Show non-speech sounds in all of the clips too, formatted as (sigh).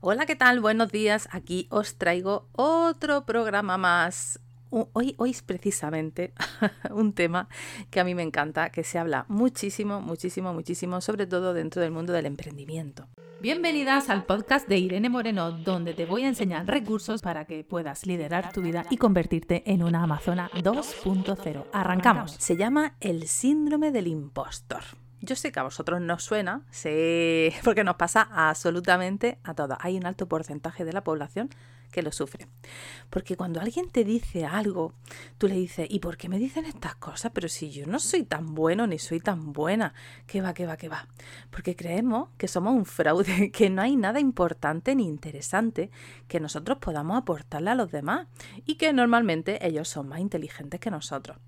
Hola, ¿qué tal? Buenos días. Aquí os traigo otro programa más. Hoy, hoy es precisamente (laughs) un tema que a mí me encanta, que se habla muchísimo, muchísimo, muchísimo, sobre todo dentro del mundo del emprendimiento. Bienvenidas al podcast de Irene Moreno, donde te voy a enseñar recursos para que puedas liderar tu vida y convertirte en una Amazona 2.0. Arrancamos. Se llama el síndrome del impostor. Yo sé que a vosotros no suena, sé, (laughs) porque nos pasa absolutamente a todos. Hay un alto porcentaje de la población que lo sufre. Porque cuando alguien te dice algo, tú le dices, ¿y por qué me dicen estas cosas? Pero si yo no soy tan bueno ni soy tan buena, ¿qué va, qué va, qué va? Porque creemos que somos un fraude, (laughs) que no hay nada importante ni interesante que nosotros podamos aportarle a los demás y que normalmente ellos son más inteligentes que nosotros.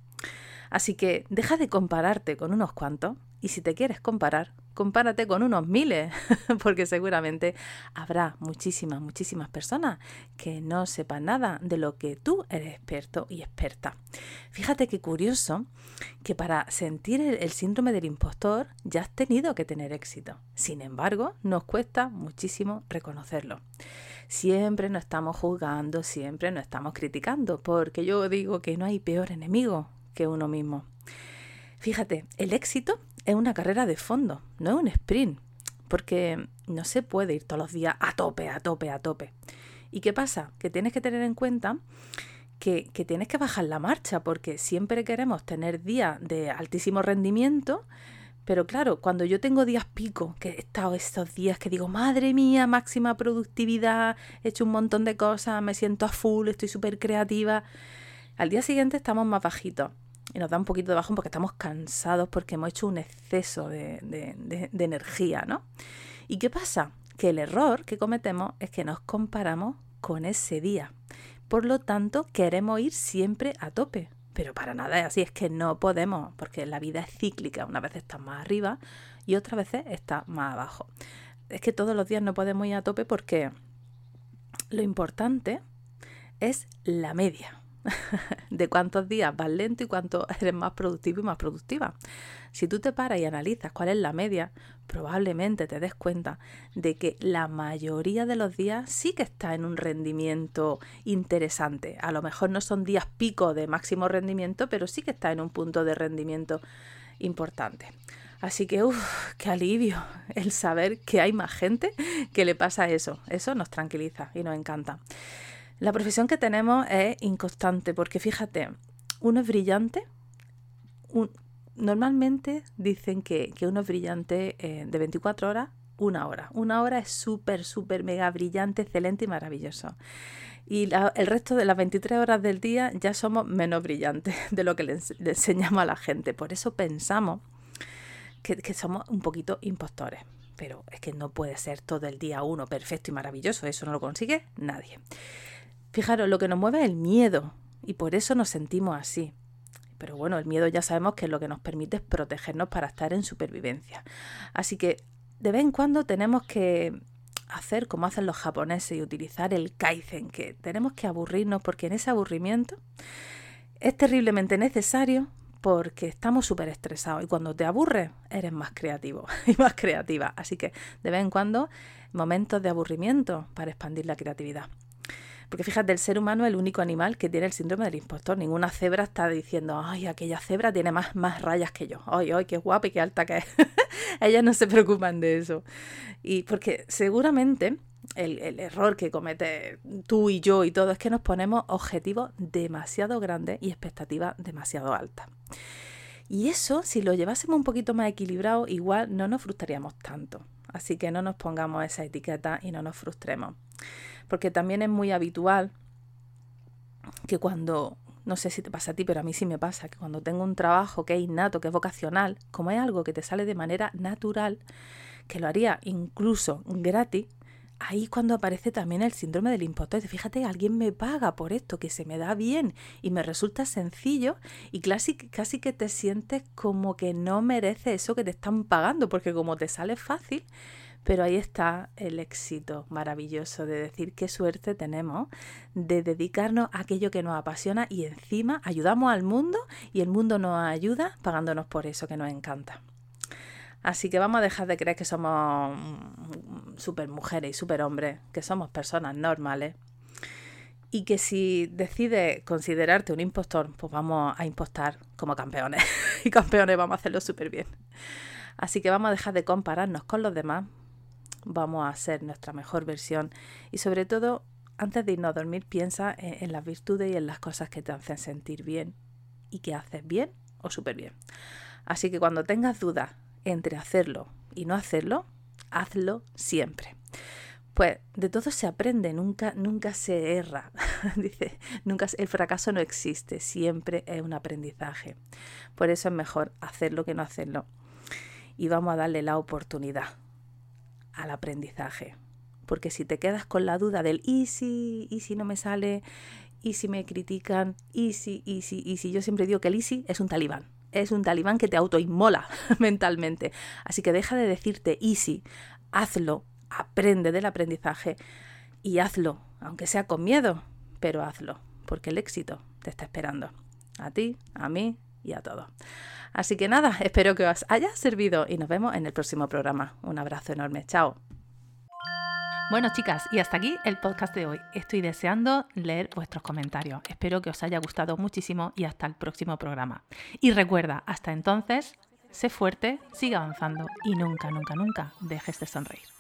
Así que deja de compararte con unos cuantos y si te quieres comparar, compárate con unos miles, (laughs) porque seguramente habrá muchísimas, muchísimas personas que no sepan nada de lo que tú eres experto y experta. Fíjate qué curioso que para sentir el, síndrome del impostor ya has tenido que tener éxito. Sin embargo, nos cuesta muchísimo reconocerlo. Siempre nos estamos juzgando, siempre nos estamos criticando, porque yo digo que no hay peor enemigo que uno mismo. Fíjate, el éxito es una carrera de fondo, no es un sprint, porque no se puede ir todos los días a tope, a tope, a tope. ¿Y qué pasa? Que tienes que tener en cuenta que, tienes que bajar la marcha, porque siempre queremos tener días de altísimo rendimiento, pero claro, cuando yo tengo días pico, que he estado estos días que digo, madre mía, máxima productividad, he hecho un montón de cosas, me siento a full, estoy súper creativa, al día siguiente estamos más bajitos y nos da un poquito de bajón porque estamos cansados porque hemos hecho un exceso de, energía, ¿no? ¿Y qué pasa? Que el error que cometemos es que nos comparamos con ese día. Por lo tanto, queremos ir siempre a tope. Pero para nada es así, es que no podemos, porque la vida es cíclica. Una vez estás más arriba y otras veces estás más abajo. Es que todos los días no podemos ir a tope porque lo importante es la media. (laughs) de cuántos días vas lento y cuánto (laughs) eres más productivo y más productiva. Si tú te paras y analizas cuál es la media, probablemente te des cuenta de que la mayoría de los días sí que está en un rendimiento interesante. A lo mejor no son días pico de máximo rendimiento, pero sí que está en un punto de rendimiento importante. Así que, uff, qué alivio (laughs) el saber que hay más gente que le pasa eso. Eso nos tranquiliza y nos encanta. La profesión que tenemos es inconstante porque fíjate, uno es brillante, normalmente dicen que, uno es brillante eh, de 24 horas, una hora. Una hora es súper, súper, mega brillante, excelente y maravilloso. Y el resto de las 23 horas del día ya somos menos brillantes (laughs) de lo que le, enseñamos a la gente. Por eso pensamos que, que somos un poquito impostores pero es que no puede ser todo el día uno perfecto y maravilloso, eso no lo consigue nadie. Fijaros, lo que nos mueve es el miedo y por eso nos sentimos así. Pero bueno, el miedo ya sabemos que lo que nos permite es protegernos para estar en supervivencia. Así que de vez en cuando tenemos que hacer como hacen los japoneses y utilizar el kaizen, que tenemos que aburrirnos porque en ese aburrimiento es terriblemente necesario porque estamos súper estresados y cuando te aburres eres más creativo (laughs) y más creativa. Así que de vez en cuando momentos de aburrimiento para expandir la creatividad. Porque fíjate, el ser humano es el único animal que tiene el síndrome del impostor. Ninguna cebra está diciendo, ay, aquella cebra tiene más, más rayas que yo. Ay, ay, qué guapa y qué alta que es. (laughs) Ellas no se preocupan de eso. Y porque seguramente el, el, error que comete tú y yo y todo es que nos ponemos objetivos demasiado grandes y expectativas demasiado altas. Y eso, si lo llevásemos un poquito más equilibrado, igual no nos frustraríamos tanto. Así que no nos pongamos esa etiqueta y no nos frustremos porque también es muy habitual que cuando, no sé si te pasa a ti, pero a mí sí me pasa, que cuando tengo un trabajo que es innato, que es vocacional, como es algo que te sale de manera natural, que lo haría incluso gratis, ahí cuando aparece también el síndrome del impostor. Fíjate, alguien me paga por esto, que se me da bien y me resulta sencillo y casi, casi que te sientes como que no merece eso que te están pagando, porque como te sale fácil, pero ahí está el éxito maravilloso de decir qué suerte tenemos de dedicarnos a aquello que nos apasiona y encima ayudamos al mundo y el mundo nos ayuda pagándonos por eso que nos encanta. Así que vamos a dejar de creer que somos super mujeres y super hombres, que somos personas normales. Y que si decides considerarte un impostor, pues vamos a impostar como campeones. (laughs) y campeones vamos a hacerlo súper bien. Así que vamos a dejar de compararnos con los demás. Vamos a ser nuestra mejor versión. Y sobre todo, antes de irnos a dormir, piensa en, las virtudes y en las cosas que te hacen sentir bien y que haces bien o súper bien. Así que cuando tengas dudas entre hacerlo y no hacerlo, hazlo siempre. Pues de todo se aprende, nunca, nunca se erra. (laughs) Dice, nunca el fracaso no existe, siempre es un aprendizaje. Por eso es mejor hacerlo que no hacerlo. Y vamos a darle la oportunidad al aprendizaje. Porque si te quedas con la duda del y si, y si no me sale, y si me critican, y si, y si, y si yo siempre digo que el easy es un talibán es un talibán que te autoinmola (laughs) mentalmente. Así que deja de decirte easy, hazlo, aprende del aprendizaje y hazlo, aunque sea con miedo, pero hazlo, porque el éxito te está esperando. A ti, a mí y a todos. Así que nada, espero que os haya servido y nos vemos en el próximo programa. Un abrazo enorme, chao. Bueno, chicas, y hasta aquí el podcast de hoy. Estoy deseando leer vuestros comentarios. Espero que os haya gustado muchísimo y hasta el próximo programa. Y recuerda, hasta entonces, sé fuerte, sigue avanzando y nunca, nunca, nunca dejes de sonreír.